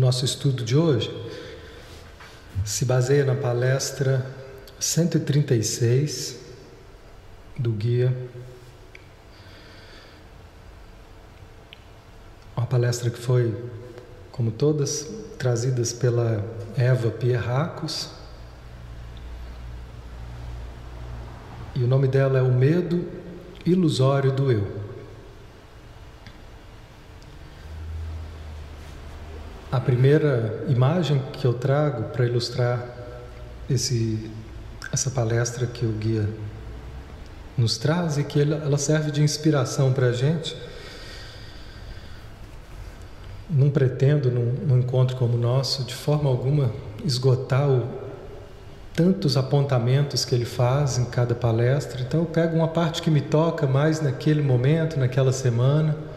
nosso estudo de hoje se baseia na palestra 136 do guia. Uma palestra que foi, como todas, trazidas pela Eva Pierracos. E o nome dela é O Medo Ilusório do Eu. A primeira imagem que eu trago para ilustrar esse, essa palestra que o guia nos traz e que ela serve de inspiração para a gente. Não pretendo, num, num, encontro como o nosso, de forma alguma esgotar o, tantos apontamentos que ele faz em cada palestra. Então, eu pego uma parte que me toca mais naquele momento, naquela semana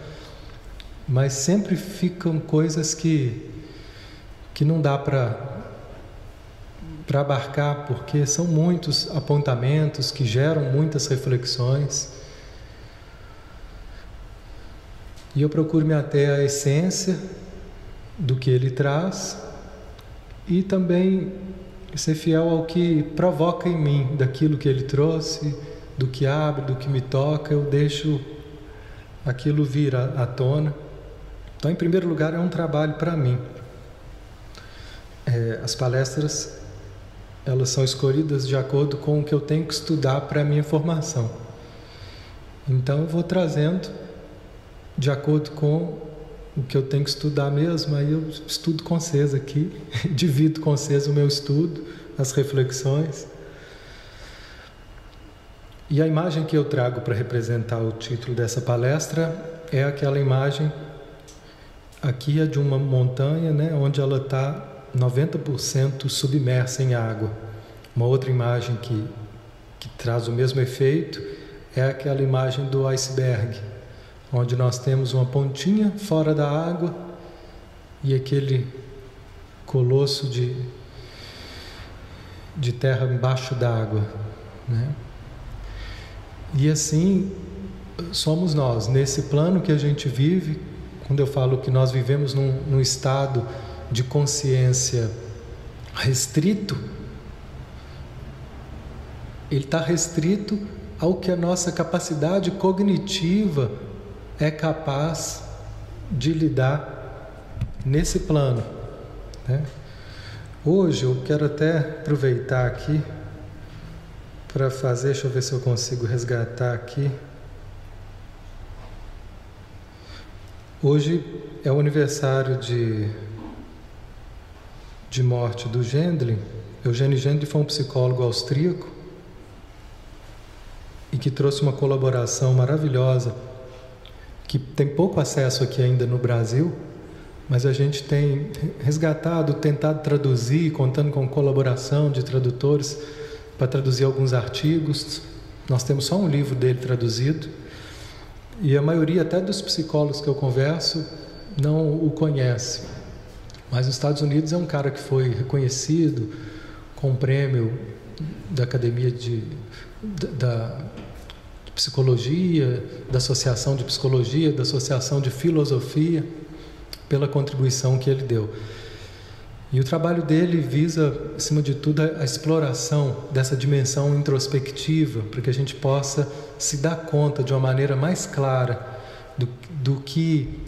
mas sempre ficam coisas que, que não dá para para abarcar, porque são muitos apontamentos que geram muitas reflexões. E eu procuro me ater à essência do que ele traz e também ser fiel ao que provoca em mim, daquilo que ele trouxe, do que abre, do que me toca, eu deixo aquilo vir à, à tona. Então, em primeiro lugar, é um trabalho para mim. É, as palestras elas são escolhidas de acordo com o que eu tenho que estudar para a minha formação. Então, eu vou trazendo de acordo com o que eu tenho que estudar mesmo, aí eu estudo com vocês aqui, divido com vocês o meu estudo, as reflexões. E a imagem que eu trago para representar o título dessa palestra é aquela imagem Aqui é de uma montanha, né, onde ela está 90% submersa em água. Uma outra imagem que, que traz o mesmo efeito é aquela imagem do iceberg, onde nós temos uma pontinha fora da água e aquele colosso de, de terra embaixo d'água. Né? E assim somos nós, nesse plano que a gente vive, quando eu falo que nós vivemos num, num estado de consciência restrito, ele está restrito ao que a nossa capacidade cognitiva é capaz de lidar nesse plano. Né? Hoje eu quero até aproveitar aqui para fazer, deixa eu ver se eu consigo resgatar aqui. Hoje é o aniversário de, de morte do Gendlin. Eugênio Gendlin foi um psicólogo austríaco e que trouxe uma colaboração maravilhosa que tem pouco acesso aqui ainda no Brasil, mas a gente tem resgatado, tentado traduzir, contando com colaboração de tradutores para traduzir alguns artigos. Nós temos só um livro dele traduzido e a maioria até dos psicólogos que eu converso não o conhece. Mas nos Estados Unidos é um cara que foi reconhecido com um prêmio da Academia de, da, de Psicologia, da Associação de Psicologia, da Associação de Filosofia, pela contribuição que ele deu. E o trabalho dele visa, acima de tudo, a exploração dessa dimensão introspectiva, para que a gente possa se dar conta de uma maneira mais clara do, do que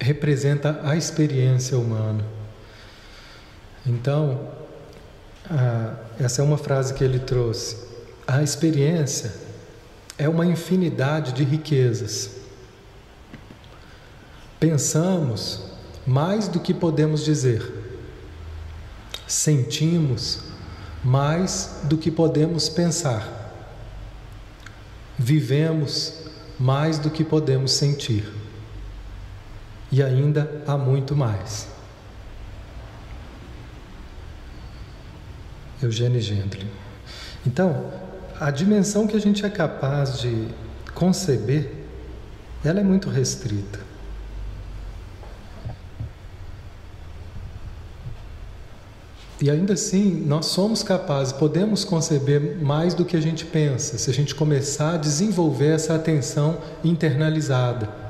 representa a experiência humana. Então, essa é uma frase que ele trouxe. A experiência é uma infinidade de riquezas. Pensamos mais do que podemos dizer sentimos mais do que podemos pensar, vivemos mais do que podemos sentir, e ainda há muito mais. Eugênio Gendlin. Então, a dimensão que a gente é capaz de conceber, ela é muito restrita. E ainda assim, nós somos capazes, podemos conceber mais do que a gente pensa, se a gente começar a desenvolver essa atenção internalizada.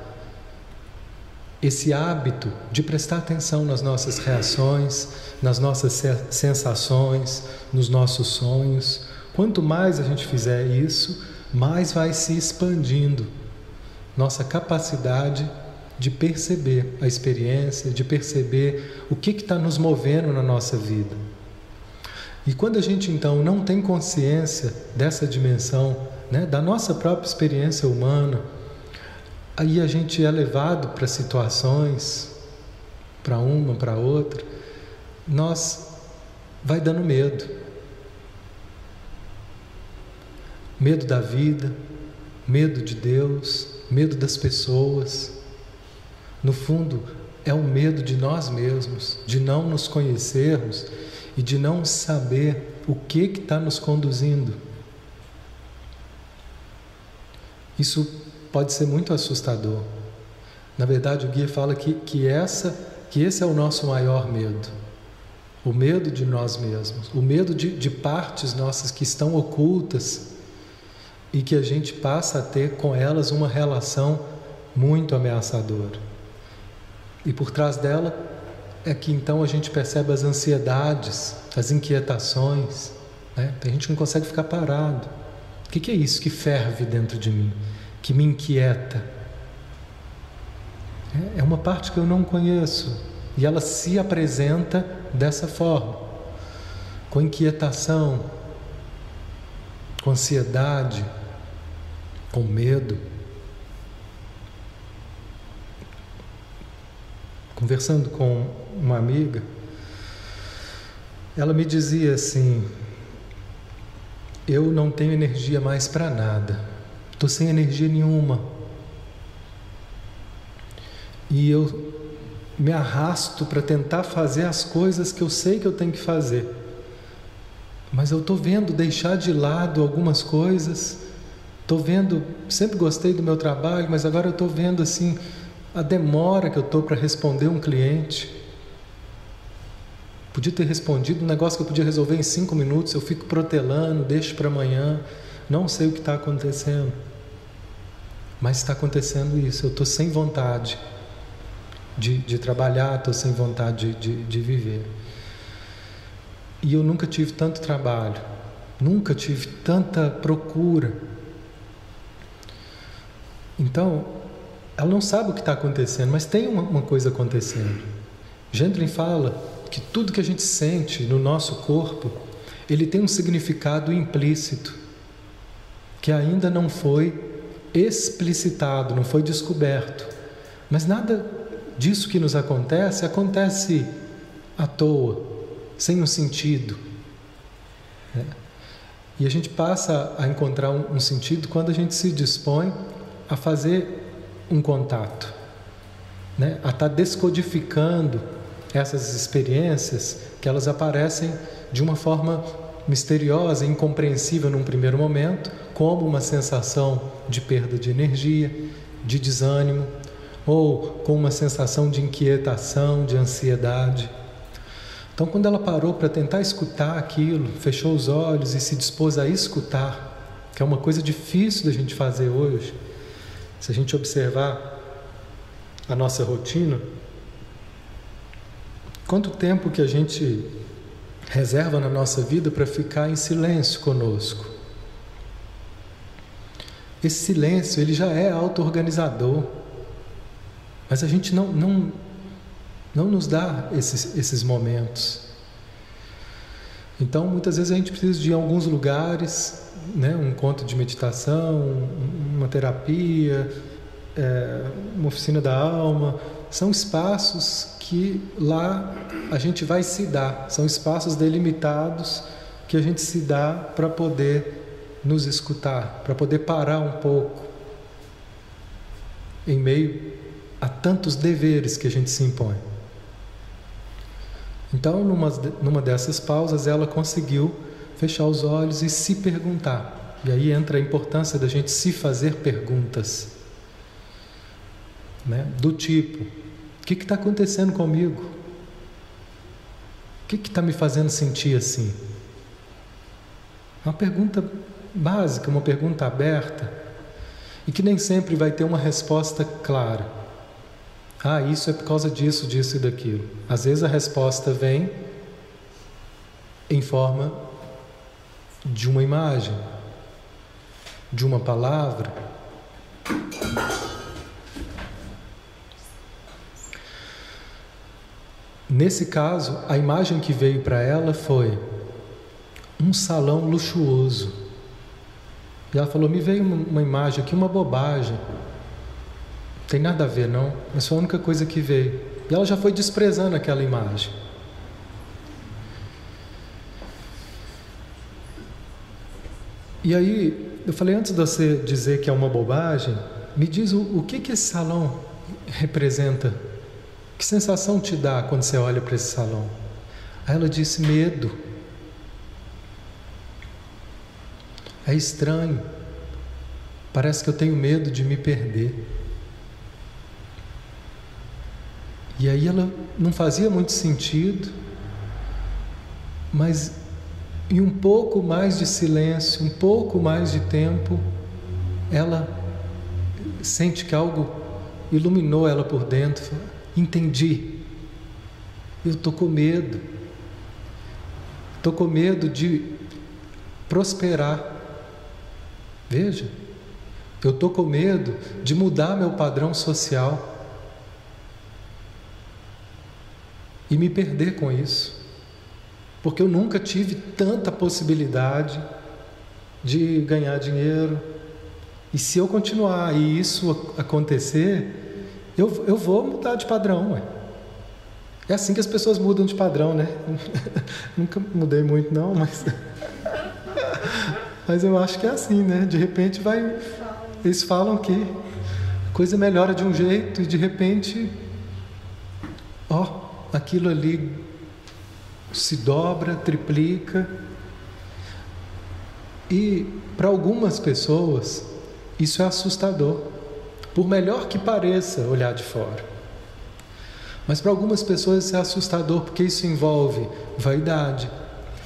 esse hábito de prestar atenção nas nossas reações, nas nossas sensações, nos nossos sonhos. Quanto mais a gente fizer isso, mais vai se expandindo nossa capacidade de perceber a experiência, de perceber o que está nos movendo na nossa vida. E quando a gente então não tem consciência dessa dimensão, né, da nossa própria experiência humana, aí a gente é levado para situações, para uma, para outra, nós vai dando medo. Medo da vida, medo de Deus, medo das pessoas. No fundo, é o medo de nós mesmos, de não nos conhecermos e de não saber o que está nos conduzindo. Isso pode ser muito assustador. Na verdade, o guia fala que, que, essa, que esse é o nosso maior medo. O medo de nós mesmos, o medo de, de partes nossas que estão ocultas e que a gente passa a ter com elas uma relação muito ameaçadora. E por trás dela é que então a gente percebe as ansiedades, as inquietações. Né? A gente não consegue ficar parado. O que é isso que ferve dentro de mim, que me inquieta? É, é uma parte que eu não conheço e ela se apresenta dessa forma, com inquietação, com ansiedade, com medo. Conversando com uma amiga, ela me dizia assim: Eu não tenho energia mais para nada, estou sem energia nenhuma. E eu me arrasto para tentar fazer as coisas que eu sei que eu tenho que fazer. Mas eu estou vendo deixar de lado algumas coisas Estou vendo, sempre gostei do meu trabalho, mas agora eu estou vendo assim a demora que eu estou para responder um cliente. Podia ter respondido um negócio que eu podia resolver em cinco minutos, eu fico protelando, deixo para amanhã, não sei o que está acontecendo. Mas está acontecendo isso, eu estou sem vontade de, de trabalhar, estou sem vontade de, de, de viver. E eu nunca tive tanto trabalho, nunca tive tanta procura então, ela não sabe o que está acontecendo, mas tem uma, uma coisa acontecendo. Gendlin fala que tudo que a gente sente no nosso corpo, ele tem um significado implícito, que ainda não foi explicitado, não foi descoberto. Mas nada disso que nos acontece acontece à toa, sem um sentido. Né? E a gente passa a encontrar um, um sentido quando a gente se dispõe a fazer um contato, né? a estar tá descodificando essas experiências que elas aparecem de uma forma misteriosa, incompreensível num primeiro momento, como uma sensação de perda de energia, de desânimo, ou com uma sensação de inquietação, de ansiedade. Então, quando ela parou para tentar escutar aquilo, fechou os olhos e se dispôs a escutar, que é uma coisa difícil da gente fazer hoje, se a gente observar a nossa rotina, quanto tempo que a gente reserva na nossa vida para ficar em silêncio conosco? Esse silêncio ele já é auto-organizador, mas a gente não, não, não nos dá esses, esses momentos. Então, muitas vezes a gente precisa de alguns lugares né, um encontro de meditação, uma terapia, é, uma oficina da alma, são espaços que lá a gente vai se dar, são espaços delimitados que a gente se dá para poder nos escutar, para poder parar um pouco em meio a tantos deveres que a gente se impõe. Então, numa, numa dessas pausas, ela conseguiu fechar os olhos e se perguntar. E aí entra a importância da gente se fazer perguntas. Né? Do tipo: o que está acontecendo comigo? O que está me fazendo sentir assim? Uma pergunta básica, uma pergunta aberta e que nem sempre vai ter uma resposta clara. Ah, isso é por causa disso, disso e daquilo. Às vezes a resposta vem em forma de uma imagem, de uma palavra. Nesse caso, a imagem que veio para ela foi um salão luxuoso. E ela falou: Me veio uma imagem aqui, uma bobagem. Tem nada a ver, não. Mas foi a única coisa que veio. E ela já foi desprezando aquela imagem. E aí, eu falei, antes de você dizer que é uma bobagem, me diz o, o que, que esse salão representa. Que sensação te dá quando você olha para esse salão? Aí ela disse: medo. É estranho. Parece que eu tenho medo de me perder. E aí ela não fazia muito sentido, mas em um pouco mais de silêncio, um pouco mais de tempo, ela sente que algo iluminou ela por dentro. Entendi. Eu estou com medo. Estou com medo de prosperar. Veja, eu estou com medo de mudar meu padrão social e me perder com isso porque eu nunca tive tanta possibilidade de ganhar dinheiro. E se eu continuar e isso acontecer, eu, eu vou mudar de padrão. Ué. É assim que as pessoas mudam de padrão, né? Nunca mudei muito, não, mas. mas eu acho que é assim, né? De repente vai. Eles falam que a coisa melhora de um jeito e de repente. Aquilo ali se dobra, triplica. E para algumas pessoas isso é assustador, por melhor que pareça olhar de fora. Mas para algumas pessoas isso é assustador porque isso envolve vaidade,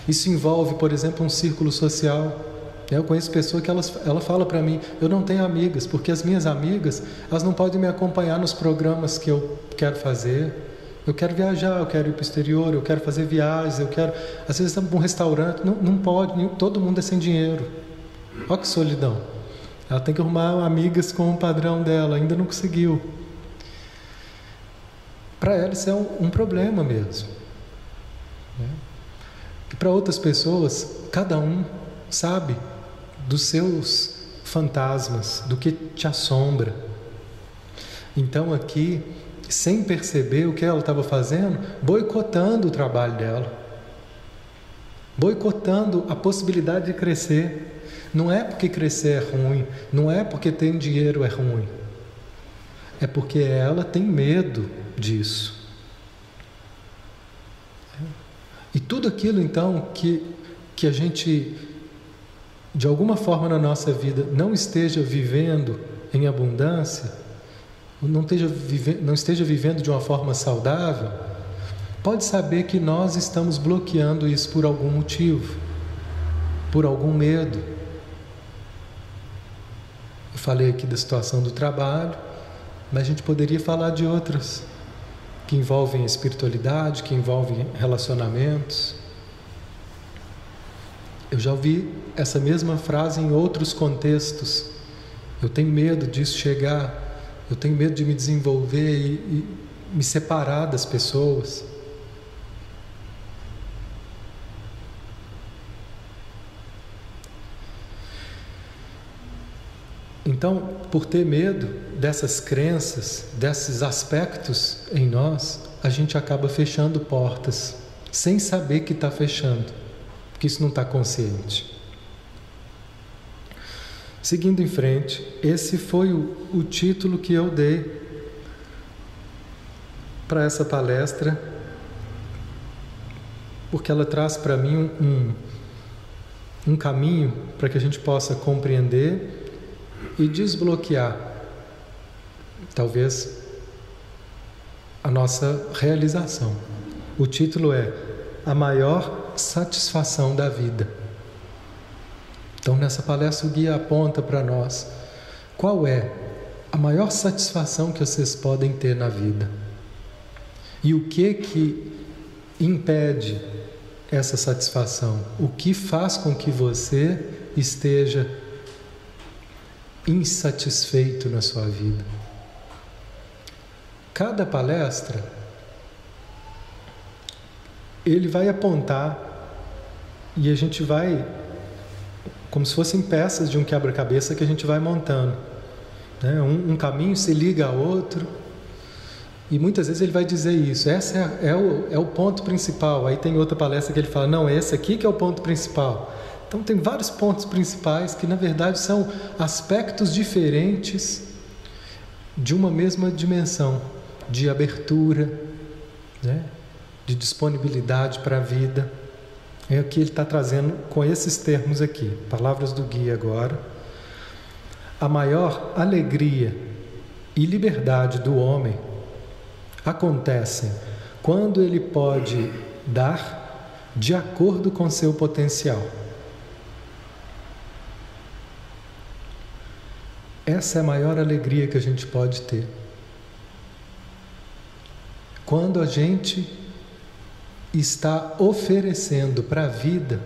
isso envolve, por exemplo, um círculo social. Eu conheço pessoas que elas, ela fala para mim, eu não tenho amigas, porque as minhas amigas, elas não podem me acompanhar nos programas que eu quero fazer, eu quero viajar, eu quero ir para o exterior, eu quero fazer viagens, eu quero. Às vezes estamos num restaurante, não, não pode, todo mundo é sem dinheiro. Olha que solidão. Ela tem que arrumar amigas com o padrão dela, ainda não conseguiu. Para ela isso é um, um problema mesmo. Né? E para outras pessoas, cada um sabe dos seus fantasmas, do que te assombra. Então aqui sem perceber o que ela estava fazendo, boicotando o trabalho dela, boicotando a possibilidade de crescer. Não é porque crescer é ruim, não é porque ter dinheiro é ruim, é porque ela tem medo disso. E tudo aquilo então que, que a gente, de alguma forma na nossa vida, não esteja vivendo em abundância, não esteja, vive, não esteja vivendo de uma forma saudável, pode saber que nós estamos bloqueando isso por algum motivo, por algum medo. Eu falei aqui da situação do trabalho, mas a gente poderia falar de outras que envolvem espiritualidade, que envolvem relacionamentos. Eu já ouvi essa mesma frase em outros contextos. Eu tenho medo disso chegar eu tenho medo de me desenvolver e, e me separar das pessoas. Então, por ter medo dessas crenças, desses aspectos em nós, a gente acaba fechando portas, sem saber que está fechando, porque isso não está consciente. Seguindo em frente, esse foi o, o título que eu dei para essa palestra, porque ela traz para mim um, um caminho para que a gente possa compreender e desbloquear, talvez, a nossa realização. O título é A Maior Satisfação da Vida. Então, nessa palestra, o guia aponta para nós qual é a maior satisfação que vocês podem ter na vida. E o que que impede essa satisfação? O que faz com que você esteja insatisfeito na sua vida? Cada palestra ele vai apontar e a gente vai como se fossem peças de um quebra-cabeça que a gente vai montando. Né? Um, um, caminho se liga a outro e muitas vezes ele vai dizer isso. Esse é, é, o, é o ponto principal. Aí tem outra palestra que ele fala: não, esse aqui que é o ponto principal. Então tem vários pontos principais que na verdade são aspectos diferentes de uma mesma dimensão de abertura, né? de disponibilidade para a vida. É o que ele está trazendo com esses termos aqui, palavras do guia agora. A maior alegria e liberdade do homem acontecem quando ele pode dar de acordo com seu potencial. Essa é a maior alegria que a gente pode ter. Quando a gente está oferecendo para a vida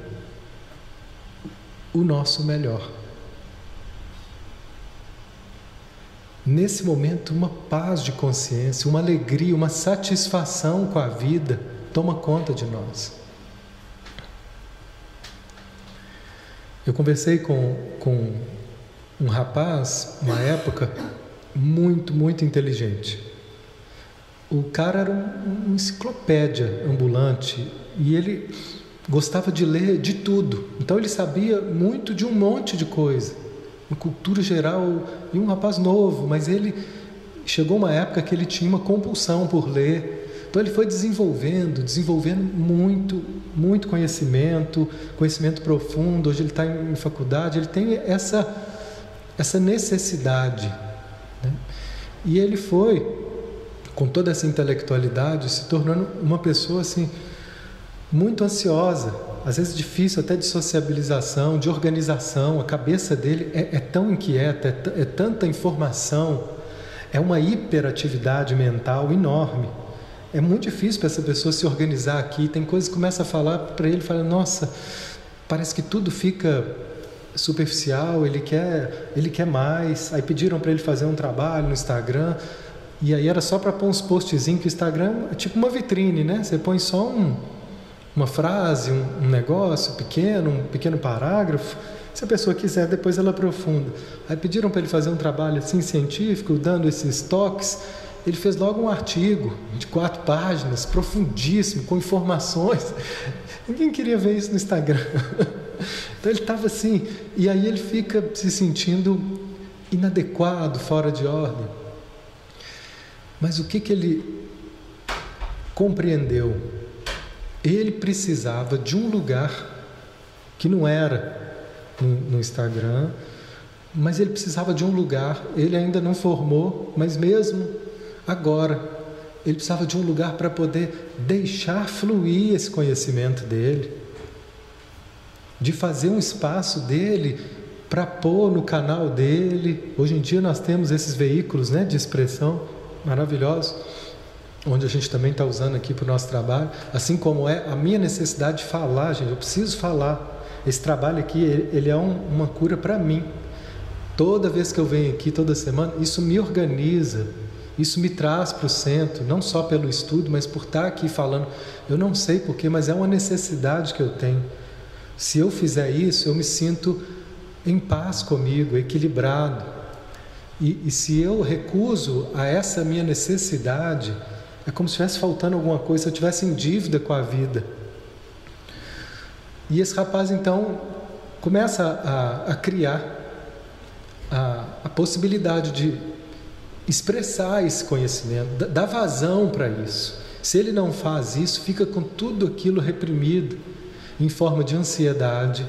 o nosso melhor. Nesse momento, uma paz de consciência, uma alegria, uma satisfação com a vida toma conta de nós. Eu conversei com, com um rapaz, uma época, muito, muito inteligente. O cara era uma enciclopédia ambulante e ele gostava de ler de tudo. Então ele sabia muito de um monte de coisa, uma cultura geral e um rapaz novo, mas ele chegou uma época que ele tinha uma compulsão por ler. Então ele foi desenvolvendo, desenvolvendo muito, muito conhecimento, conhecimento profundo. Hoje ele está em faculdade, ele tem essa essa necessidade. Né? E ele foi com toda essa intelectualidade, se tornando uma pessoa assim muito ansiosa, às vezes difícil até de sociabilização, de organização. A cabeça dele é, é tão inquieta, é, é tanta informação, é uma hiperatividade mental enorme. É muito difícil para essa pessoa se organizar aqui. Tem coisas que começa a falar para ele, fala: Nossa, parece que tudo fica superficial. Ele quer, ele quer mais. Aí pediram para ele fazer um trabalho no Instagram. E aí era só para pôr uns postzinhos que o Instagram é tipo uma vitrine, né? Você põe só um, uma frase, um, um, negócio pequeno, um pequeno parágrafo. Se a pessoa quiser, depois ela aprofunda. Aí pediram para ele fazer um trabalho assim científico, dando esses toques. Ele fez logo um artigo de quatro páginas, profundíssimo, com informações. Ninguém queria ver isso no Instagram. Então ele estava assim, e aí ele fica se sentindo inadequado, fora de ordem. Mas o que, que ele compreendeu? Ele precisava de um lugar que não era no, no Instagram, mas ele precisava de um lugar. Ele ainda não formou, mas mesmo agora, ele precisava de um lugar para poder deixar fluir esse conhecimento dele, de fazer um espaço dele para pôr no canal dele. Hoje em dia nós temos esses veículos né, de expressão maravilhosos, onde a gente também está usando aqui para o nosso trabalho, assim como é a minha necessidade de falar, gente, eu preciso falar. Esse trabalho aqui, ele é um, uma cura para mim. Toda vez que eu venho aqui, toda semana, isso me organiza, isso me traz para o centro, não só pelo estudo, mas por estar aqui falando. Eu não sei porquê, mas é uma necessidade que eu tenho. Se eu fizer isso, eu me sinto em paz comigo, equilibrado. E, e, se eu recuso a essa minha necessidade, é como se estivesse faltando alguma coisa, se eu estivesse em dívida com a vida. E esse rapaz então começa a, a criar a, a, possibilidade de expressar esse conhecimento, dar vazão para isso. Se ele não faz isso, fica com tudo aquilo reprimido em forma de ansiedade,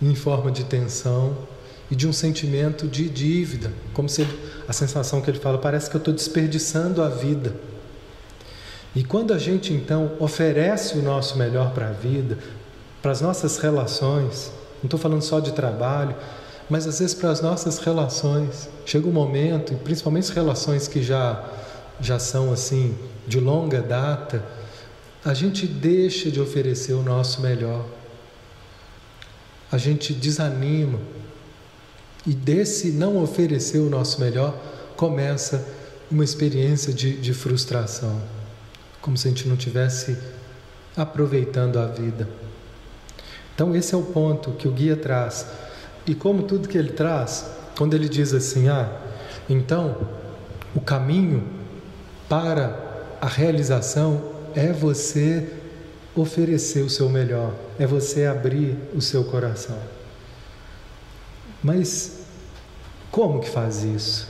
em forma de tensão, e de um sentimento de dívida, como se ele, a sensação que ele fala, parece que eu estou desperdiçando a vida. E quando a gente então oferece o nosso melhor para a vida, para as nossas relações, não estou falando só de trabalho, mas às vezes para as nossas relações. Chega um momento, e principalmente relações que já, já são assim de longa data, a gente deixa de oferecer o nosso melhor. A gente desanima. E desse não oferecer o nosso melhor, começa uma experiência de, de frustração. Como se a gente não tivesse aproveitando a vida. Então, esse é o ponto que o guia traz. E como tudo que ele traz, quando ele diz assim: ah, então o caminho para a realização é você oferecer o seu melhor, é você abrir o seu coração. Mas como que faz isso?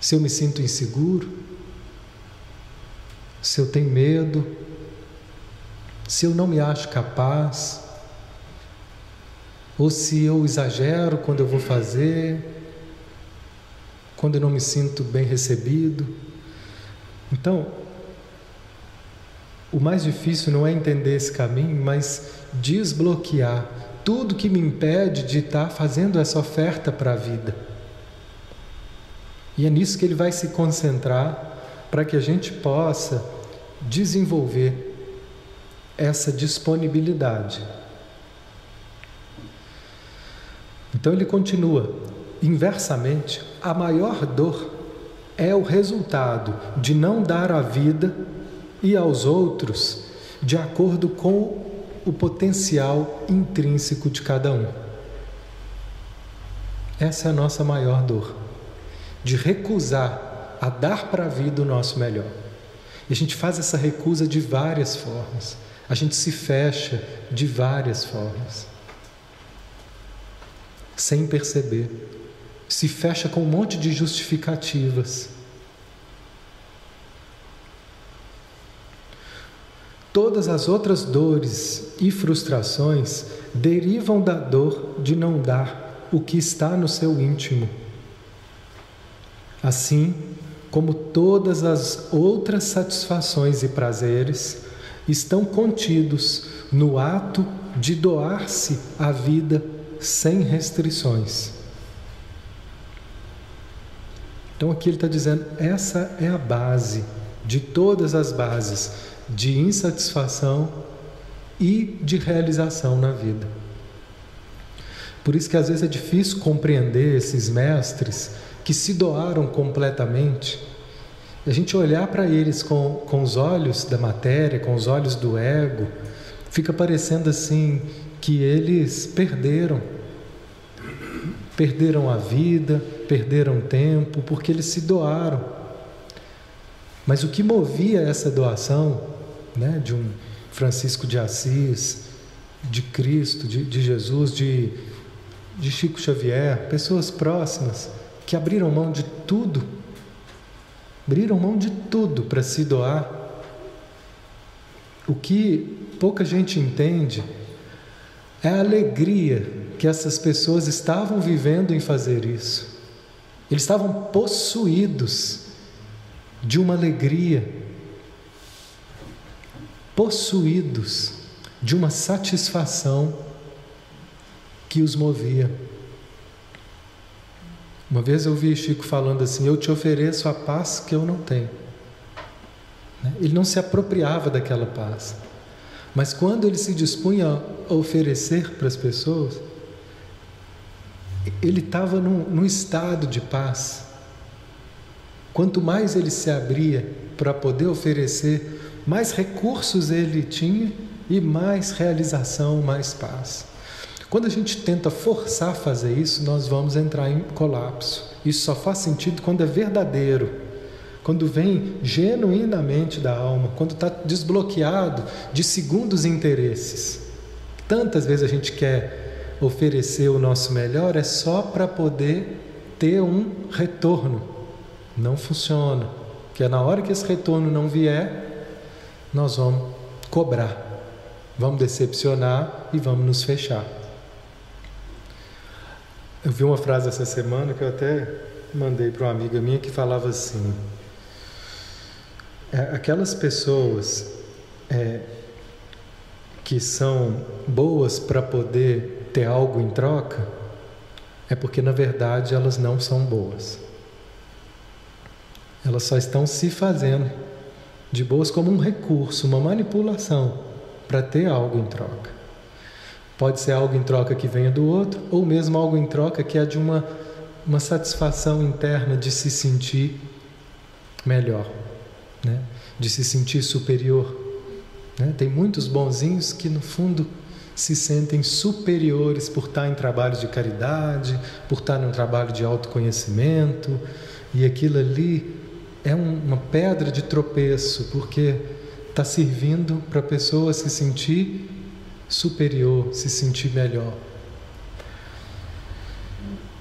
Se eu me sinto inseguro, se eu tenho medo, se eu não me acho capaz, ou se eu exagero quando eu vou fazer, quando eu não me sinto bem recebido. Então, o mais difícil não é entender esse caminho, mas desbloquear tudo que me impede de estar fazendo essa oferta para a vida. E é nisso que ele vai se concentrar para que a gente possa desenvolver essa disponibilidade. Então ele continua: inversamente, a maior dor é o resultado de não dar à vida e aos outros de acordo com o potencial intrínseco de cada um. Essa é a nossa maior dor, de recusar a dar para a vida o nosso melhor. E a gente faz essa recusa de várias formas. A gente se fecha de várias formas, sem perceber. Se fecha com um monte de justificativas. Todas as outras dores e frustrações derivam da dor de não dar o que está no seu íntimo. Assim como todas as outras satisfações e prazeres estão contidos no ato de doar-se à vida sem restrições. Então aqui ele está dizendo: essa é a base de todas as bases de insatisfação e de realização na vida. Por isso que às vezes é difícil compreender esses mestres que se doaram completamente a gente olhar para eles com, com os olhos da matéria, com os olhos do ego, fica parecendo assim que eles perderam. Perderam a vida, perderam tempo, porque eles se doaram. Mas o que movia essa doação, né, de um Francisco de Assis, de Cristo, de, de Jesus, de, de Chico Xavier, pessoas próximas que abriram mão de tudo abriram mão de tudo para se doar. O que pouca gente entende é a alegria que essas pessoas estavam vivendo em fazer isso. Eles estavam possuídos de uma alegria, possuídos de uma satisfação que os movia. Uma vez eu vi Chico falando assim: Eu te ofereço a paz que eu não tenho. Né? Ele não se apropriava daquela paz. Mas quando ele se dispunha a oferecer para as pessoas, ele estava num, num estado de paz. Quanto mais ele se abria para poder oferecer, mais recursos ele tinha e mais realização, mais paz. Quando a gente tenta forçar a fazer isso, nós vamos entrar em colapso. Isso só faz sentido quando é verdadeiro, quando vem genuinamente da alma, quando está desbloqueado de segundos interesses. Tantas vezes a gente quer oferecer o nosso melhor é só para poder ter um retorno. Não funciona, porque é na hora que esse retorno não vier, nós vamos cobrar, vamos decepcionar e vamos nos fechar. Eu vi uma frase essa semana que eu até mandei para uma amiga minha que falava assim: é, aquelas pessoas é, que são boas para poder ter algo em troca, é porque na verdade elas não são boas. Elas só estão se fazendo de boas como um recurso, uma manipulação para ter algo em troca. Pode ser algo em troca que venha do outro, ou mesmo algo em troca que é de uma, uma satisfação interna de se sentir melhor, né? de se sentir superior. Né? Tem muitos bonzinhos que, no fundo, se sentem superiores por estar em trabalhos de caridade, por estar num trabalho de autoconhecimento, e aquilo ali é uma pedra de tropeço, porque está servindo para a pessoa se sentir superior, se sentir melhor.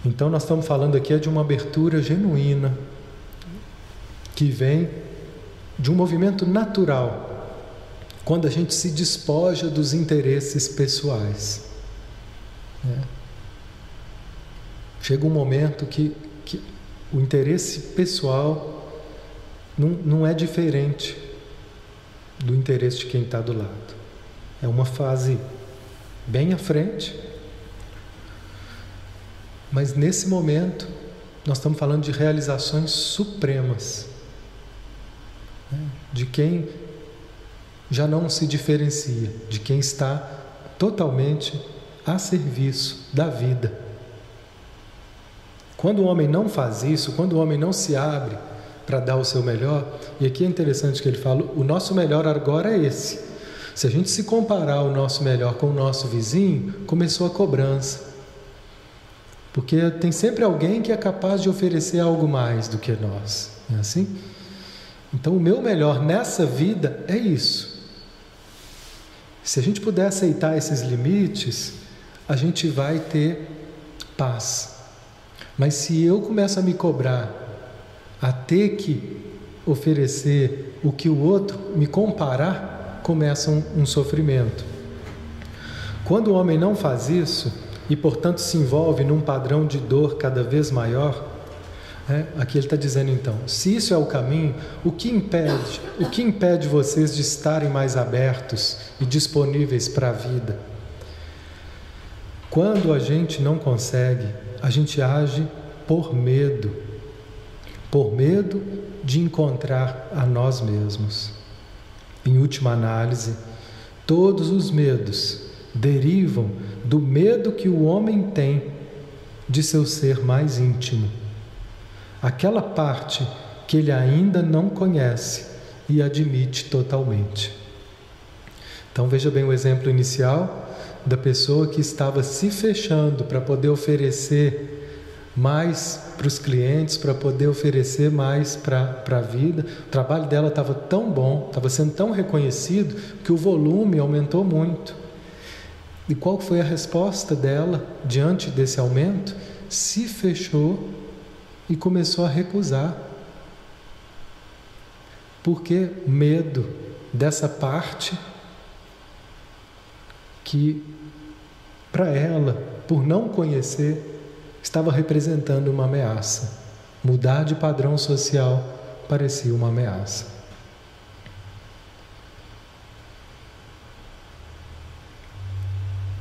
Então, nós estamos falando aqui de uma abertura genuína, que vem de um movimento natural, quando a gente se despoja dos interesses pessoais. Né? Chega um momento que, que o interesse pessoal não, não é diferente do interesse de quem está do lado. É uma fase bem à frente, mas nesse momento nós estamos falando de realizações supremas, né? de quem já não se diferencia, de quem está totalmente a serviço da vida. Quando o homem não faz isso, quando o homem não se abre para dar o seu melhor. E aqui é interessante que ele fala: o nosso melhor agora é esse. Se a gente se comparar o nosso melhor com o nosso vizinho, começou a cobrança. Porque tem sempre alguém que é capaz de oferecer algo mais do que nós. É assim? Então, o meu melhor nessa vida é isso. Se a gente puder aceitar esses limites, a gente vai ter paz. Mas se eu começo a me cobrar a ter que oferecer o que o outro me comparar, começa um, um sofrimento. Quando o homem não faz isso e, portanto, se envolve num padrão de dor cada vez maior, né, aqui ele está dizendo então: se isso é o caminho, o que impede? O que impede vocês de estarem mais abertos e disponíveis para a vida? Quando a gente não consegue, a gente age por medo por medo de encontrar a nós mesmos. Em última análise, todos os medos derivam do medo que o homem tem de seu ser mais íntimo, aquela parte que ele ainda não conhece e admite totalmente. Então veja bem o exemplo inicial da pessoa que estava se fechando para poder oferecer mais para os clientes, para poder oferecer mais para a vida. O trabalho dela estava tão bom, estava sendo tão reconhecido, que o volume aumentou muito. E qual foi a resposta dela diante desse aumento? Se fechou e começou a recusar. Porque medo dessa parte que, para ela, por não conhecer, estava representando uma ameaça. Mudar de padrão social parecia uma ameaça.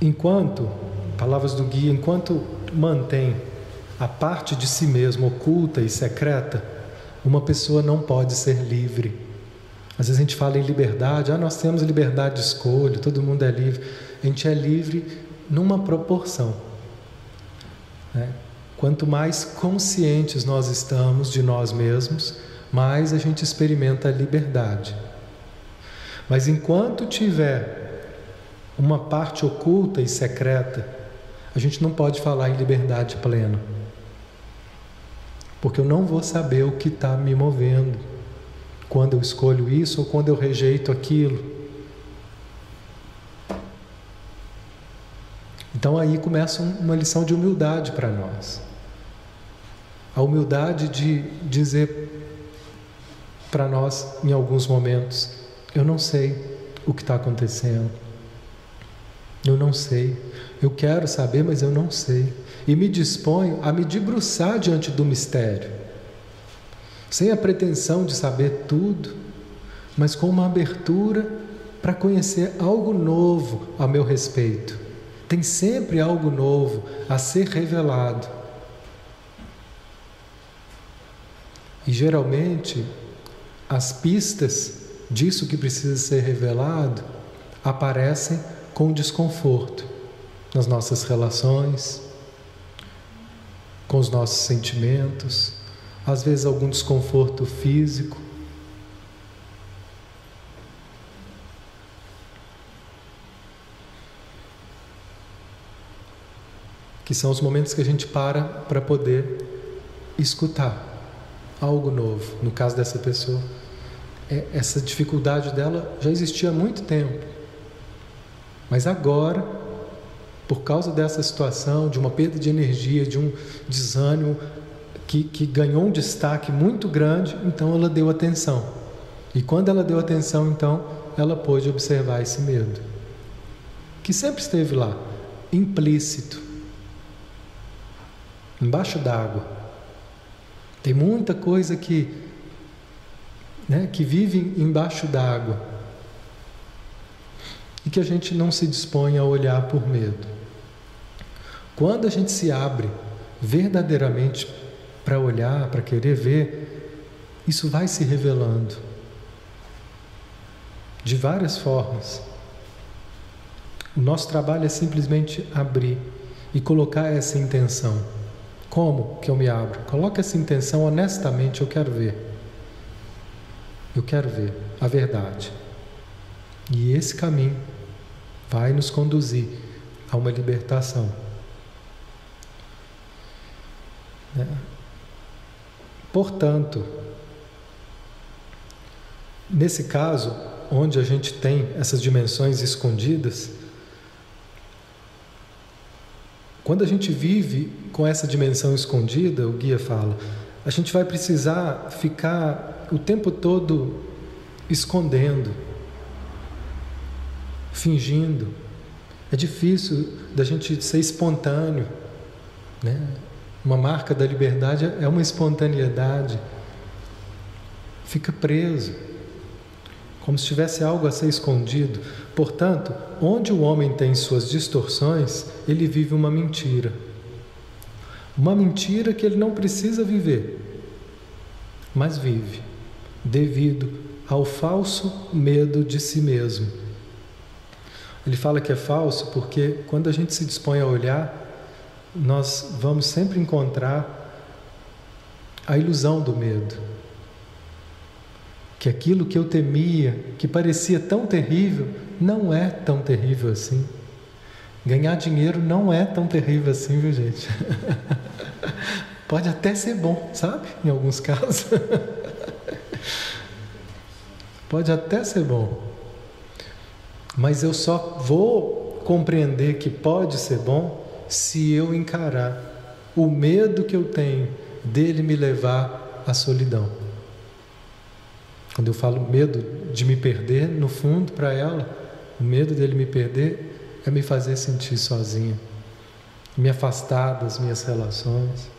Enquanto, palavras do guia, enquanto mantém a parte de si mesmo oculta e secreta, uma pessoa não pode ser livre. Às vezes a gente fala em liberdade, ah, nós temos liberdade de escolha, todo mundo é livre. A gente é livre numa proporção. Né? Quanto mais conscientes nós estamos de nós mesmos, mais a gente experimenta a liberdade. Mas enquanto tiver uma parte oculta e secreta, a gente não pode falar em liberdade plena. Porque eu não vou saber o que está me movendo quando eu escolho isso ou quando eu rejeito aquilo. Então aí começa uma lição de humildade para nós. A humildade de dizer para nós, em alguns momentos, eu não sei o que está acontecendo. Eu não sei. Eu quero saber, mas eu não sei. E me disponho a me debruçar diante do mistério, sem a pretensão de saber tudo, mas com uma abertura para conhecer algo novo a meu respeito Tem sempre algo novo a ser revelado. E geralmente, as pistas disso que precisa ser revelado aparecem com desconforto nas nossas relações, com os nossos sentimentos, às vezes algum desconforto físico. Que são os momentos que a gente para para poder escutar algo novo. No caso dessa pessoa, é, essa dificuldade dela já existia há muito tempo. Mas agora, por causa dessa situação, de uma perda de energia, de um desânimo que, que ganhou um destaque muito grande, então ela deu atenção. E quando ela deu atenção, então, ela pôde observar esse medo, que sempre esteve lá, implícito, embaixo d'água. Tem muita coisa que, né, que vive embaixo d'água e que a gente não se dispõe a olhar por medo. Quando a gente se abre verdadeiramente para olhar, para querer ver, isso vai se revelando de várias formas. O nosso trabalho é simplesmente abrir e colocar essa intenção. Como que eu me abro? Coloque essa intenção honestamente, eu quero ver. Eu quero ver a verdade. E esse caminho vai nos conduzir a uma libertação. Né? Portanto, nesse caso, onde a gente tem essas dimensões escondidas, quando a gente vive com essa dimensão escondida, o guia fala, a gente vai precisar ficar o tempo todo escondendo, fingindo. É difícil da gente ser espontâneo, né? Uma marca da liberdade é uma espontaneidade. Fica preso, como se tivesse algo a ser escondido. Portanto, onde o homem tem suas distorções, ele vive uma mentira. Uma mentira que ele não precisa viver, mas vive, devido ao falso medo de si mesmo. Ele fala que é falso porque quando a gente se dispõe a olhar, nós vamos sempre encontrar a ilusão do medo. Que aquilo que eu temia, que parecia tão terrível, não é tão terrível assim. Ganhar dinheiro não é tão terrível assim, viu, gente? Pode até ser bom, sabe? Em alguns casos. Pode até ser bom. Mas eu só vou compreender que pode ser bom se eu encarar o medo que eu tenho dele me levar à solidão. Quando eu falo medo de me perder, no fundo, para ela, o medo dele me perder é me fazer sentir sozinha, me afastar das minhas relações.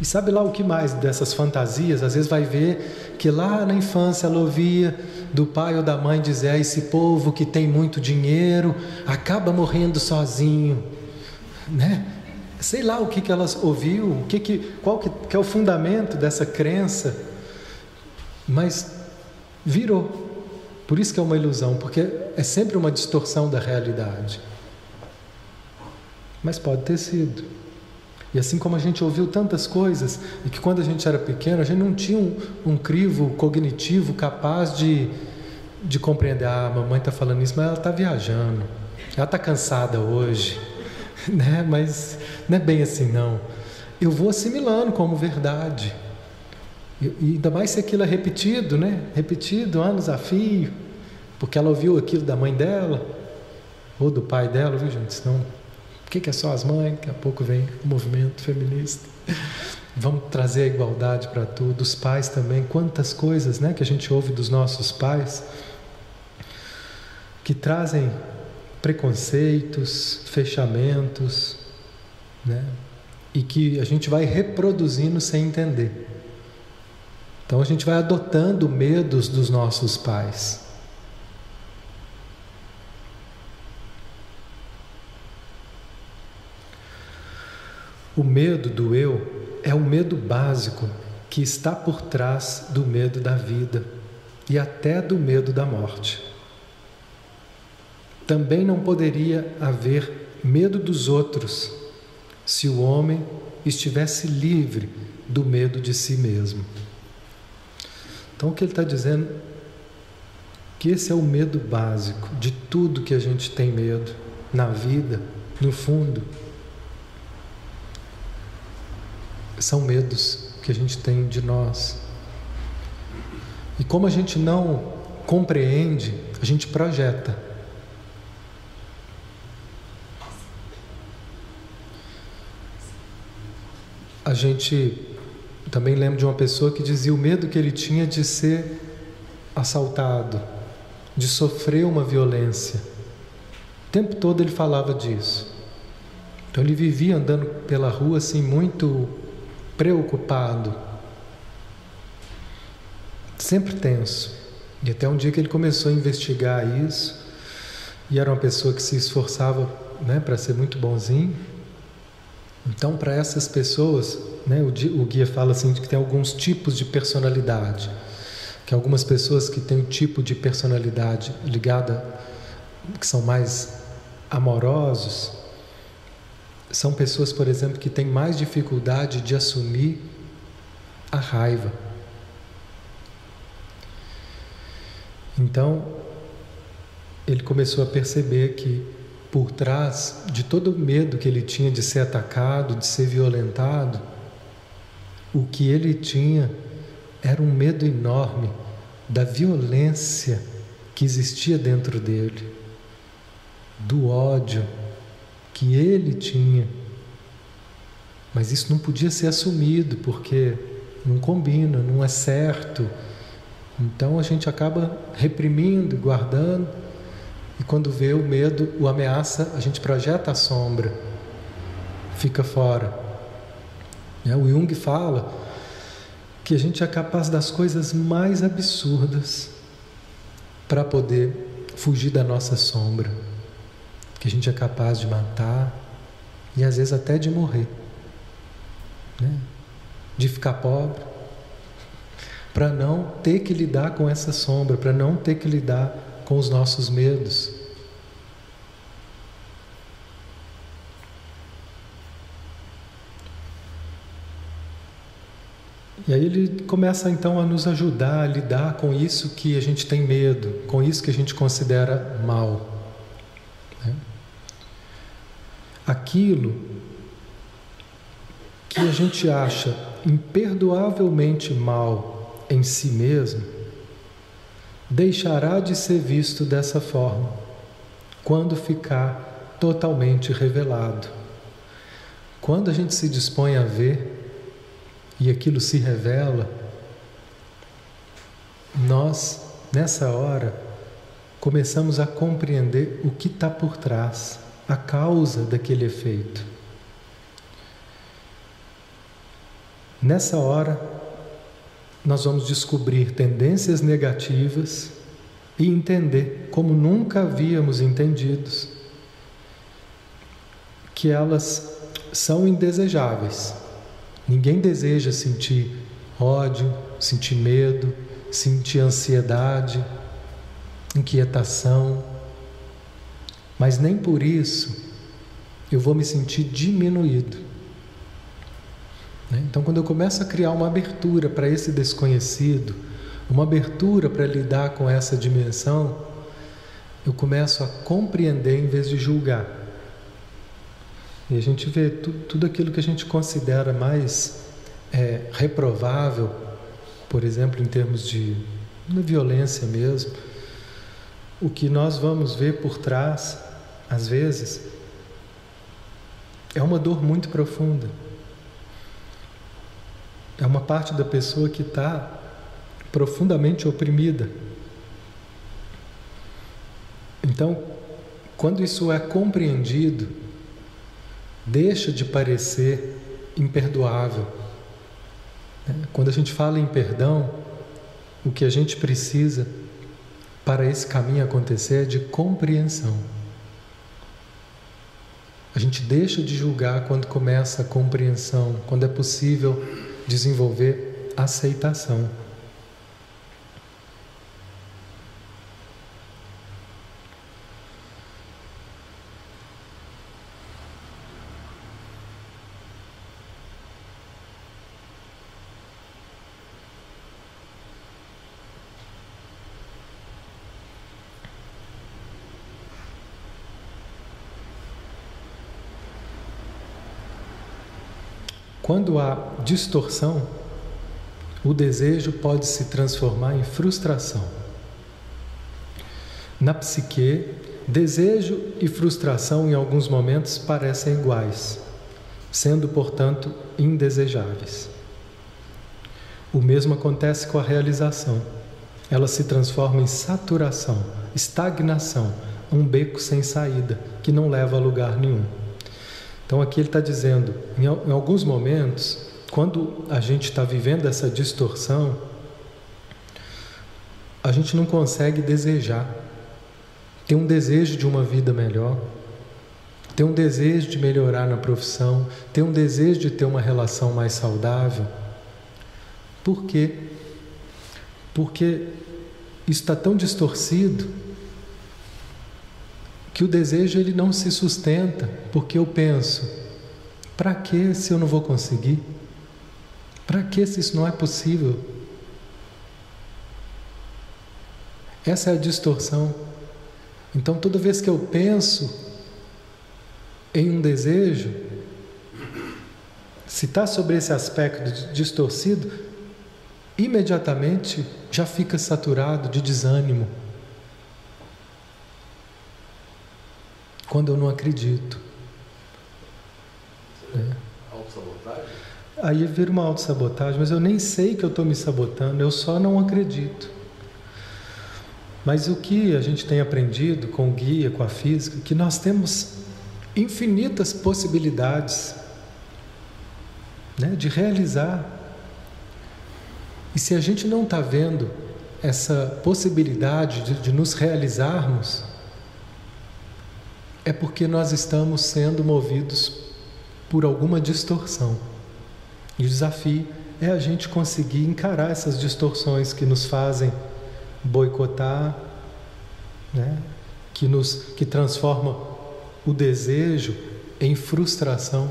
E sabe lá o que mais dessas fantasias? Às vezes vai ver que lá na infância ela ouvia do pai ou da mãe dizer: ah, esse povo que tem muito dinheiro acaba morrendo sozinho né? Sei lá o que, que elas ouviu, o que que, qual que, que é o fundamento dessa crença, mas virou. Por isso que é uma ilusão, porque é sempre uma distorção da realidade. Mas pode ter sido. E assim como a gente ouviu tantas coisas, e que quando a gente era pequeno, a gente não tinha um, um crivo cognitivo capaz de, de compreender: ah, a mamãe está falando isso, mas ela está viajando, ela está cansada hoje né? mas não é bem assim não. Eu vou assimilando como verdade. E, ainda mais se aquilo é repetido, né? Repetido anos a fio, porque ela ouviu aquilo da mãe dela, ou do pai dela, viu gente? Senão, o que é só as mães? Daqui a pouco vem o movimento feminista. Vamos trazer a igualdade para tudo, os pais também, quantas coisas né, que a gente ouve dos nossos pais que trazem preconceitos, fechamentos, né? e que a gente vai reproduzindo sem entender. Então a gente vai adotando medos dos nossos pais. O medo do eu é o medo básico que está por trás do medo da vida e até do medo da morte. Também não poderia haver medo dos outros se o homem estivesse livre do medo de si mesmo. Então, o que ele está dizendo que esse é o medo básico de tudo que a gente tem medo na vida, no fundo. São medos que a gente tem de nós. E como a gente não compreende, a gente projeta. A gente também lembra de uma pessoa que dizia o medo que ele tinha de ser assaltado, de sofrer uma violência. O tempo todo ele falava disso. Então ele vivia andando pela rua assim muito preocupado, sempre tenso. E até um dia que ele começou a investigar isso, e era uma pessoa que se esforçava né, para ser muito bonzinho. Então, para essas pessoas, né, o, o guia fala assim que tem alguns tipos de personalidade que algumas pessoas que têm um tipo de personalidade ligada, que são mais amorosos, são pessoas, por exemplo, que têm mais dificuldade de assumir a raiva. Então, ele começou a perceber que por trás de todo o medo que ele tinha de ser atacado, de ser violentado, o que ele tinha era um medo enorme da violência que existia dentro dele, do ódio que ele tinha. Mas isso não podia ser assumido porque não combina, não é certo. Então a gente acaba reprimindo, guardando, e quando vê o medo, o ameaça, a gente projeta a sombra, fica fora. É, o Jung fala que a gente é capaz das coisas mais absurdas para poder fugir da nossa sombra, que a gente é capaz de matar e às vezes até de morrer, né? de ficar pobre, para não ter que lidar com essa sombra, para não ter que lidar com os nossos medos. E aí ele começa então a nos ajudar a lidar com isso que a gente tem medo, com isso que a gente considera mal. Né? Aquilo que a gente acha imperdoavelmente mal em si mesmo, deixará de ser visto dessa forma quando ficar totalmente revelado. Quando a gente se dispõe a ver e aquilo se revela, nós, nessa hora, começamos a compreender o que está por trás, a causa daquele efeito. Nessa hora, nós vamos descobrir tendências negativas e entender, como nunca havíamos entendidos, que elas são indesejáveis Ninguém deseja sentir ódio, sentir medo, sentir ansiedade, inquietação, mas nem por isso eu vou me sentir diminuído. Né? Então, quando eu começo a criar uma abertura para esse desconhecido, uma abertura para lidar com essa dimensão, eu começo a compreender em vez de julgar. E a gente vê tu, tudo aquilo que a gente considera mais é, reprovável, por exemplo, em termos de violência mesmo, o que nós vamos ver por trás, às vezes, é uma dor muito profunda. É uma parte da pessoa que está profundamente oprimida. Então, quando isso é compreendido, deixa de parecer imperdoável. Quando a gente fala em perdão, o que a gente precisa para esse caminho acontecer é de compreensão. A gente deixa de julgar quando começa a compreensão, quando é possível desenvolver aceitação. Quando há distorção, o desejo pode se transformar em frustração. Na psique, desejo e frustração em alguns momentos parecem iguais, sendo, portanto, indesejáveis. O mesmo acontece com a realização. Ela se transforma em saturação, estagnação, um beco sem saída que não leva a lugar nenhum. Então aqui ele está dizendo, em, em alguns momentos, quando a gente está vivendo essa distorção, a gente não consegue desejar. Tem um desejo de uma vida melhor, tem um desejo de melhorar na profissão, tem um desejo de ter uma relação mais saudável. Por quê? Porque isso está tão distorcido que o desejo ele não se sustenta, porque eu penso: para que se eu não vou conseguir? Para que se isso não é possível? Essa é a distorção. Então, toda vez que eu penso em um desejo, se está sobre esse aspecto distorcido, imediatamente já fica saturado de desânimo quando eu não acredito. É. Autossabotagem? Aí vira uma autossabotagem, mas eu nem sei que eu estou me sabotando, eu só não acredito. Mas o que a gente tem aprendido com o guia, com a física, que nós temos infinitas possibilidades né, de realizar. E se a gente não está vendo essa possibilidade de, de nos realizarmos, é porque nós estamos sendo movidos por alguma distorção. E o desafio é a gente conseguir encarar essas distorções que nos fazem boicotar, né? que nos que transforma o desejo em frustração.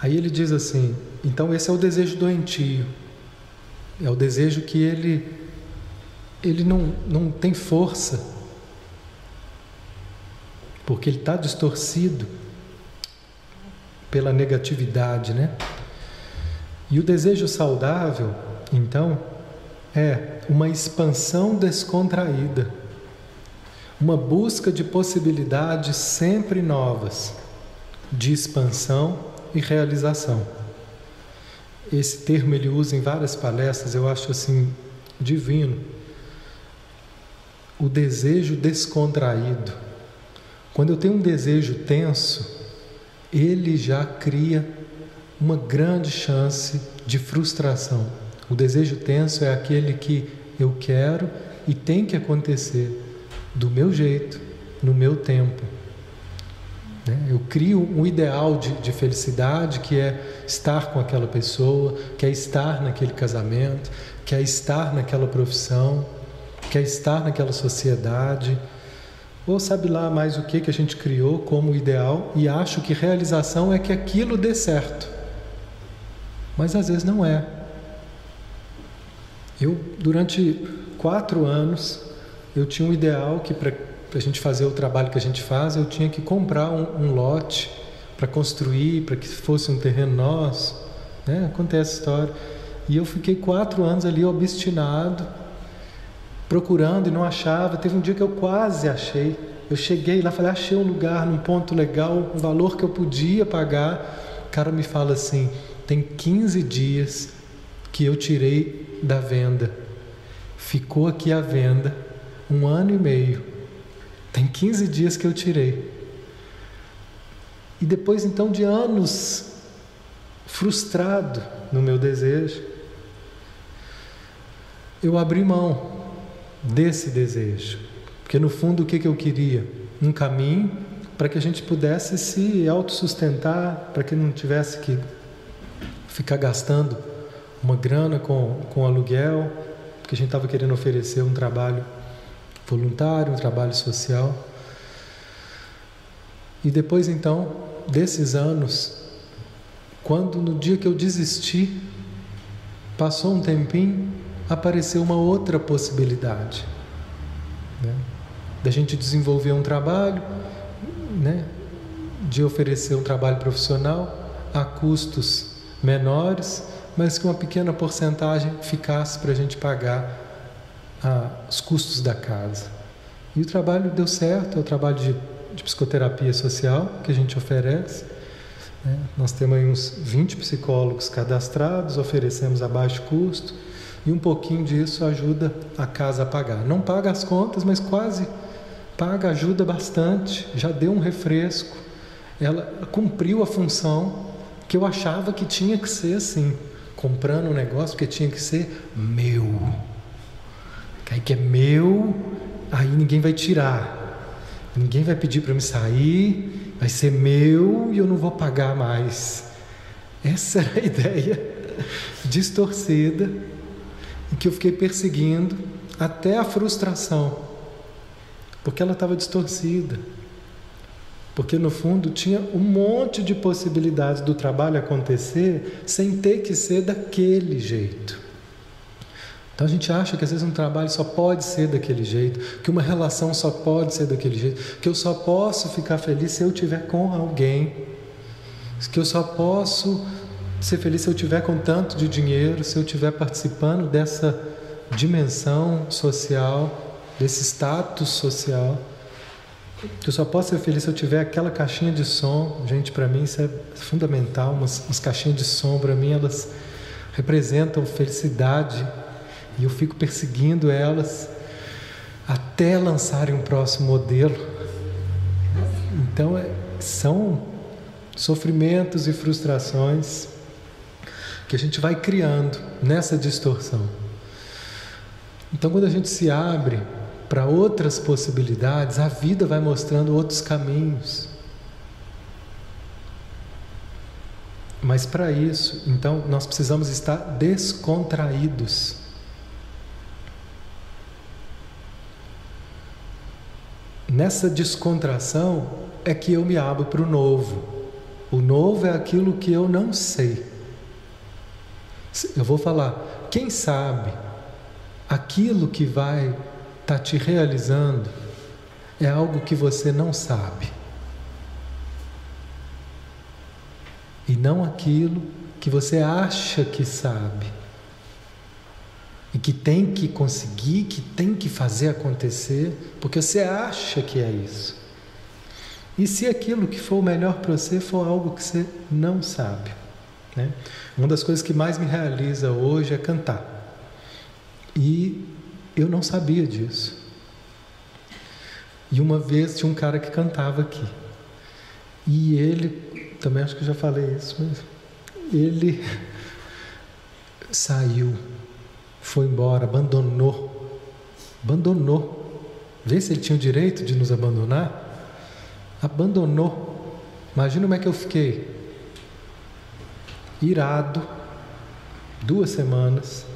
Aí ele diz assim: então esse é o desejo doentio, é o desejo que ele ele não, não tem força, porque ele está distorcido pela negatividade, né? E o desejo saudável, então, é uma expansão descontraída, uma busca de possibilidades sempre novas, de expansão e realização. Esse termo ele usa em várias palestras, eu acho assim divino o desejo descontraído. Quando eu tenho um desejo tenso, ele já cria uma grande chance de frustração. O desejo tenso é aquele que eu quero e tem que acontecer do meu jeito, no meu tempo. Né? Eu crio um ideal de, de felicidade que é estar com aquela pessoa, que é estar naquele casamento, que é estar naquela profissão, quer estar naquela sociedade, ou sabe lá mais o que que a gente criou como ideal e acho que realização é que aquilo dê certo. Mas às vezes não é. Eu, durante quatro anos, eu tinha um ideal que para a gente fazer o trabalho que a gente faz, eu tinha que comprar um, um lote para construir, para que fosse um terreno nosso. Né? Acontece a história. E eu fiquei quatro anos ali obstinado procurando e não achava. Teve um dia que eu quase achei. Eu cheguei lá, falei, achei um lugar num ponto legal, um valor que eu podia pagar. O cara me fala assim: tem 15 dias que eu tirei da venda. Ficou aqui a venda um ano e meio. Tem 15 dias que eu tirei. E depois então de anos frustrado no meu desejo, eu abri mão desse desejo. Porque no fundo o que, eu queria? Um caminho para que a gente pudesse se autossustentar, para que não tivesse que ficar gastando uma grana com, com aluguel, porque a gente estava querendo oferecer um trabalho voluntário, um trabalho social. E depois então, desses anos, quando no dia que eu desisti, passou um tempinho, apareceu uma outra possibilidade. Né? Da gente desenvolver um trabalho, né? de oferecer um trabalho profissional a custos menores, mas que uma pequena porcentagem ficasse para a gente pagar ah, os custos da casa. E o trabalho deu certo, é o trabalho de, de psicoterapia social que a gente oferece. Né? Nós temos aí uns 20 psicólogos cadastrados, oferecemos a baixo custo e um pouquinho disso ajuda a casa a pagar. Não paga as contas, mas quase paga, ajuda bastante, já deu um refresco. Ela cumpriu a função que eu achava que tinha que ser assim, comprando um negócio que tinha que ser meu. Que aí que é meu, aí ninguém vai tirar. Ninguém vai pedir para me sair, vai ser meu e eu não vou pagar mais. Essa era a ideia distorcida e que eu fiquei perseguindo até a frustração, porque ela estava distorcida. Porque no fundo tinha um monte de possibilidades do trabalho acontecer sem ter que ser daquele jeito. Então a gente acha que às vezes um trabalho só pode ser daquele jeito, que uma relação só pode ser daquele jeito, que eu só posso ficar feliz se eu tiver com alguém, que eu só posso ser feliz se eu tiver com tanto de dinheiro, se eu estiver participando dessa dimensão social, desse status social. Eu só posso ser feliz se eu tiver aquela caixinha de som. Gente, para mim isso é fundamental. Umas, umas caixinhas de som, para mim, elas representam felicidade e eu fico perseguindo elas até lançarem um próximo modelo. Então, é, são sofrimentos e frustrações que a gente vai criando nessa distorção. Então, quando a gente se abre para outras possibilidades, a vida vai mostrando outros caminhos. Mas para isso, então, nós precisamos estar descontraídos. Nessa descontração é que eu me abro para o novo. O novo é aquilo que eu não sei. Eu vou falar, quem sabe aquilo que vai estar tá te realizando é algo que você não sabe. E não aquilo que você acha que sabe e que tem que conseguir, que tem que fazer acontecer, porque você acha que é isso. E se aquilo que for o melhor para você for algo que você não sabe? Né? Uma das coisas que mais me realiza hoje é cantar. E eu não sabia disso. E uma vez tinha um cara que cantava aqui. E ele, também acho que já falei isso, mas ele saiu foi embora, abandonou. Abandonou. Vê se ele tinha o direito de nos abandonar. Abandonou. Imagina como é que eu fiquei. Irado. Duas semanas.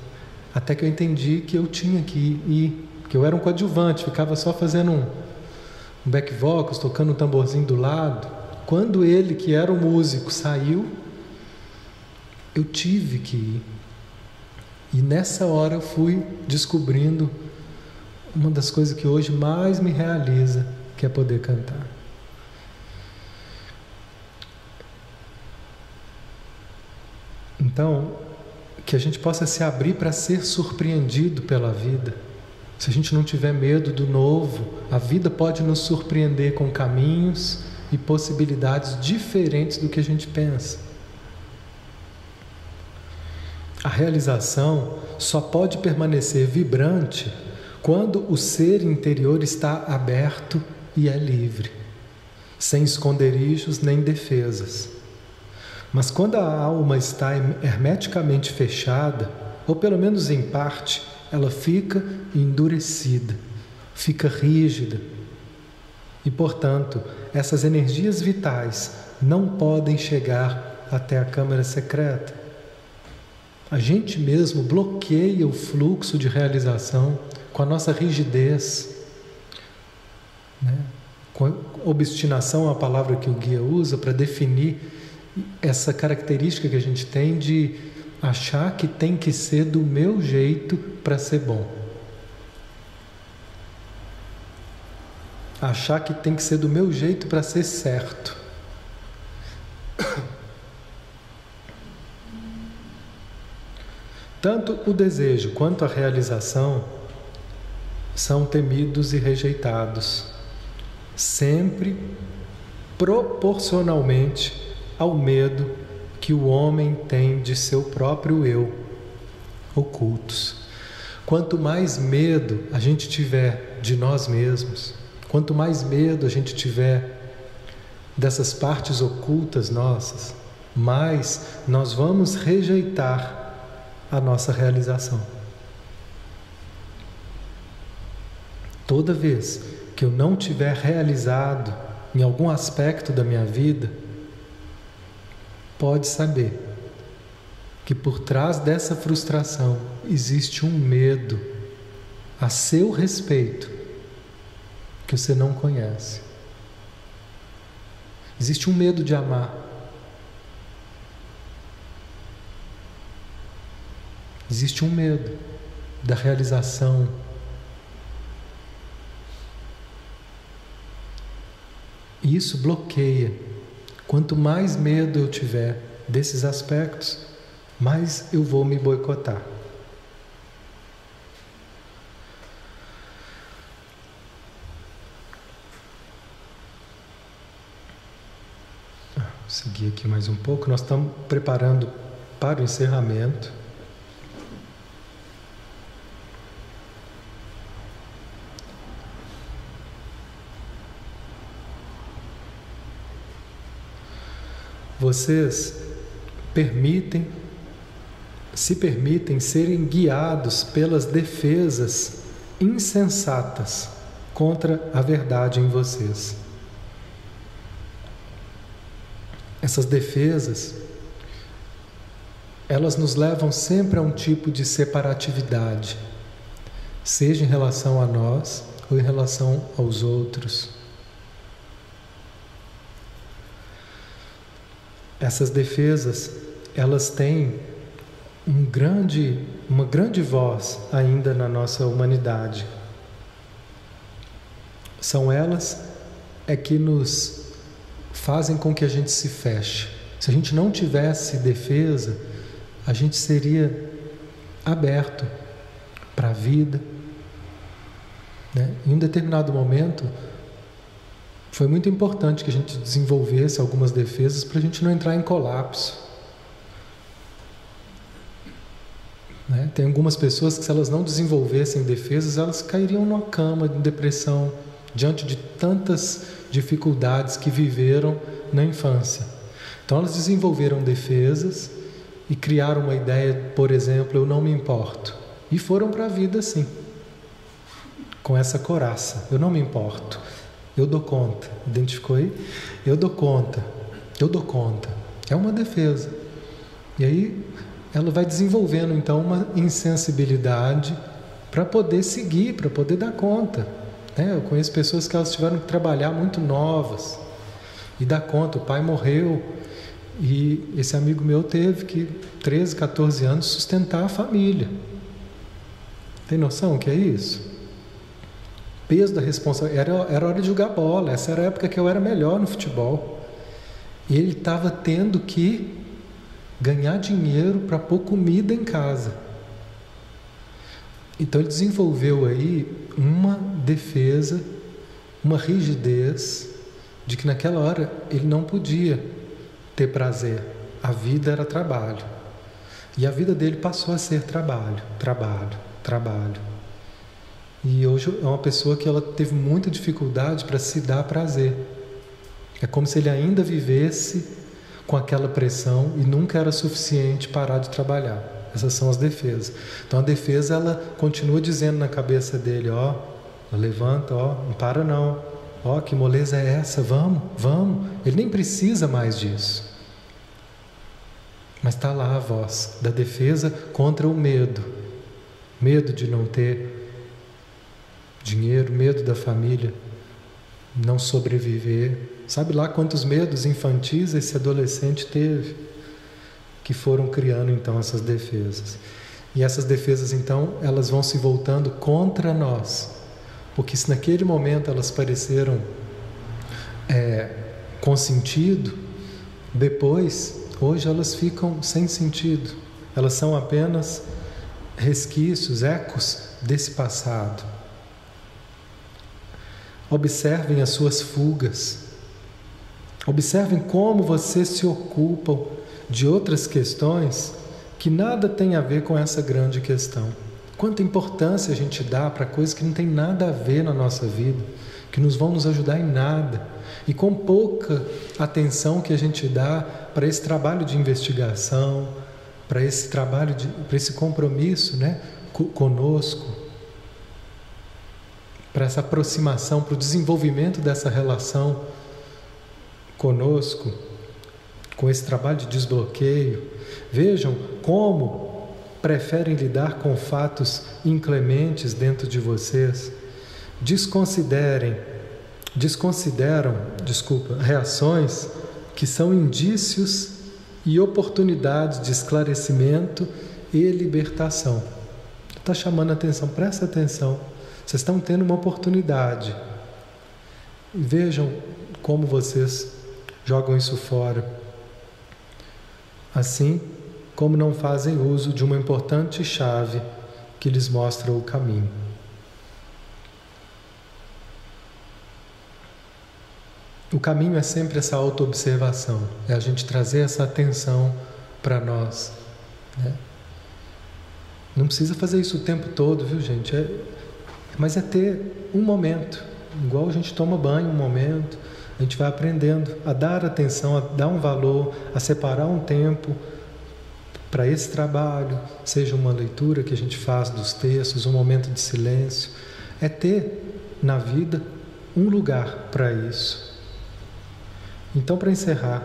Até que eu entendi que eu tinha que ir. Que eu era um coadjuvante, ficava só fazendo um, um back vocals, tocando um tamborzinho do lado. Quando ele, que era o músico, saiu, eu tive que ir. E nessa hora eu fui descobrindo uma das coisas que hoje mais me realiza, que é poder cantar. Então, que a gente possa se abrir para ser surpreendido pela vida. Se a gente não tiver medo do novo, a vida pode nos surpreender com caminhos e possibilidades diferentes do que a gente pensa. A realização só pode permanecer vibrante quando o ser interior está aberto e é livre, sem esconderijos nem defesas. Mas quando a alma está hermeticamente fechada, ou pelo menos em parte, ela fica endurecida, fica rígida. E, portanto, essas energias vitais não podem chegar até a câmara secreta. A gente mesmo bloqueia o fluxo de realização com a nossa rigidez. Né? Com obstinação é a palavra que o guia usa para definir essa característica que a gente tem de achar que tem que ser do meu jeito para ser bom. Achar que tem que ser do meu jeito para ser certo. Tanto o desejo quanto a realização são temidos e rejeitados, sempre proporcionalmente ao medo que o homem tem de seu próprio eu, ocultos. Quanto mais medo a gente tiver de nós mesmos, Quanto mais medo a gente tiver dessas partes ocultas nossas, mais nós vamos rejeitar a nossa realização. Toda vez que eu não tiver realizado em algum aspecto da minha vida, pode saber que por trás dessa frustração existe um medo a seu respeito que você não conhece. Existe um medo de amar. Existe um medo da realização. E isso bloqueia. Quanto mais medo eu tiver desses aspectos, mais eu vou me boicotar. seguir aqui mais um pouco. Nós estamos preparando para o encerramento. Vocês permitem, se permitem serem guiados pelas defesas insensatas contra a verdade em vocês. essas defesas, elas nos levam sempre a um tipo de separatividade, seja em relação a nós ou em relação aos outros. Essas defesas, elas têm um grande, uma grande voz ainda na nossa humanidade. São elas é que nos fazem com que a gente se feche. Se a gente não tivesse defesa, a gente seria aberto para a vida. Né? Em um determinado momento, foi muito importante que a gente desenvolvesse algumas defesas para a gente não entrar em colapso. Né? Tem algumas pessoas que, se elas não desenvolvessem defesas, elas cairiam numa cama de depressão diante de tantas dificuldades que viveram na infância. Então elas desenvolveram defesas e criaram uma ideia, por exemplo, eu não me importo. E foram para a vida assim, com essa coraça, eu não me importo, eu dou conta. Identificou aí? Eu dou conta, eu dou conta. É uma defesa. E aí ela vai desenvolvendo então uma insensibilidade para poder seguir, para poder dar conta. Né? Eu conheço pessoas que elas tiveram que trabalhar muito novas e dar conta. O pai morreu e esse amigo meu teve que, 13, 14 anos, sustentar a família. Tem noção o que é isso? Peso da responsabilidade. Era, era hora de jogar bola. Essa era a época que eu era melhor no futebol. E ele estava tendo que ganhar dinheiro para pôr comida em casa. Então ele desenvolveu aí uma defesa, uma rigidez de que naquela hora ele não podia ter prazer. A vida era trabalho. E a vida dele passou a ser trabalho, trabalho, trabalho. E hoje é uma pessoa que ela teve muita dificuldade para se dar prazer. É como se ele ainda vivesse com aquela pressão e nunca era suficiente parar de trabalhar. Essas são as defesas. Então a defesa ela continua dizendo na cabeça dele, ó, levanta, ó, não para não. Ó, que moleza é essa? Vamos, vamos. Ele nem precisa mais disso. Mas está lá a voz da defesa contra o medo. Medo de não ter dinheiro, medo da família não sobreviver. Sabe lá quantos medos infantis esse adolescente teve? Que foram criando então essas defesas. E essas defesas então, elas vão se voltando contra nós. Porque se naquele momento elas pareceram é, com sentido, depois, hoje elas ficam sem sentido. Elas são apenas resquícios, ecos desse passado. Observem as suas fugas. Observem como vocês se ocupam de outras questões que nada tem a ver com essa grande questão. Quanta importância a gente dá para coisas que não tem nada a ver na nossa vida, que nos vão nos ajudar em nada. E com pouca atenção que a gente dá para esse trabalho de investigação, para esse trabalho, para esse compromisso né, conosco, para essa aproximação, para o desenvolvimento dessa relação conosco, com esse trabalho de desbloqueio. Vejam como preferem lidar com fatos inclementes dentro de vocês. Desconsiderem, desconsideram, desculpa, reações que são indícios e oportunidades de esclarecimento e libertação. Está chamando a atenção, presta atenção. Vocês estão tendo uma oportunidade. Vejam como vocês jogam isso fora. Assim como não fazem uso de uma importante chave que lhes mostra o caminho. O caminho é sempre essa autoobservação, é a gente trazer essa atenção para nós. Né? Não precisa fazer isso o tempo todo, viu, gente? É, mas é ter um momento, igual a gente toma banho um momento, a gente vai aprendendo a dar atenção, a dar um valor, a separar um tempo para esse trabalho, seja uma leitura que a gente faz dos textos, um momento de silêncio, é ter na vida um lugar para isso. Então, para encerrar,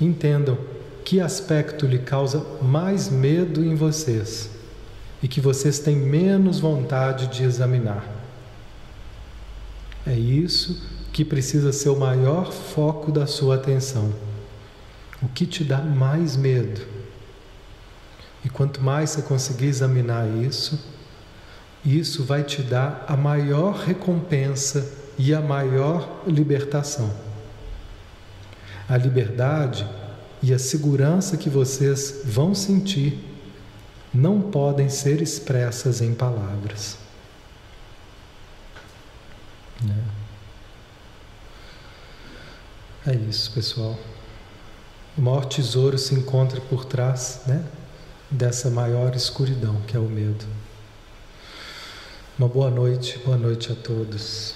entendam que aspecto lhe causa mais medo em vocês e que vocês têm menos vontade de examinar. É isso que precisa ser o maior foco da sua atenção. O que te dá mais medo? E quanto mais você conseguir examinar isso, isso vai te dar a maior recompensa e a maior libertação. A liberdade e a segurança que vocês vão sentir não podem ser expressas em palavras. Né? É isso, pessoal. O maior tesouro se encontra por trás né, dessa maior escuridão que é o medo. Uma boa noite, boa noite a todos.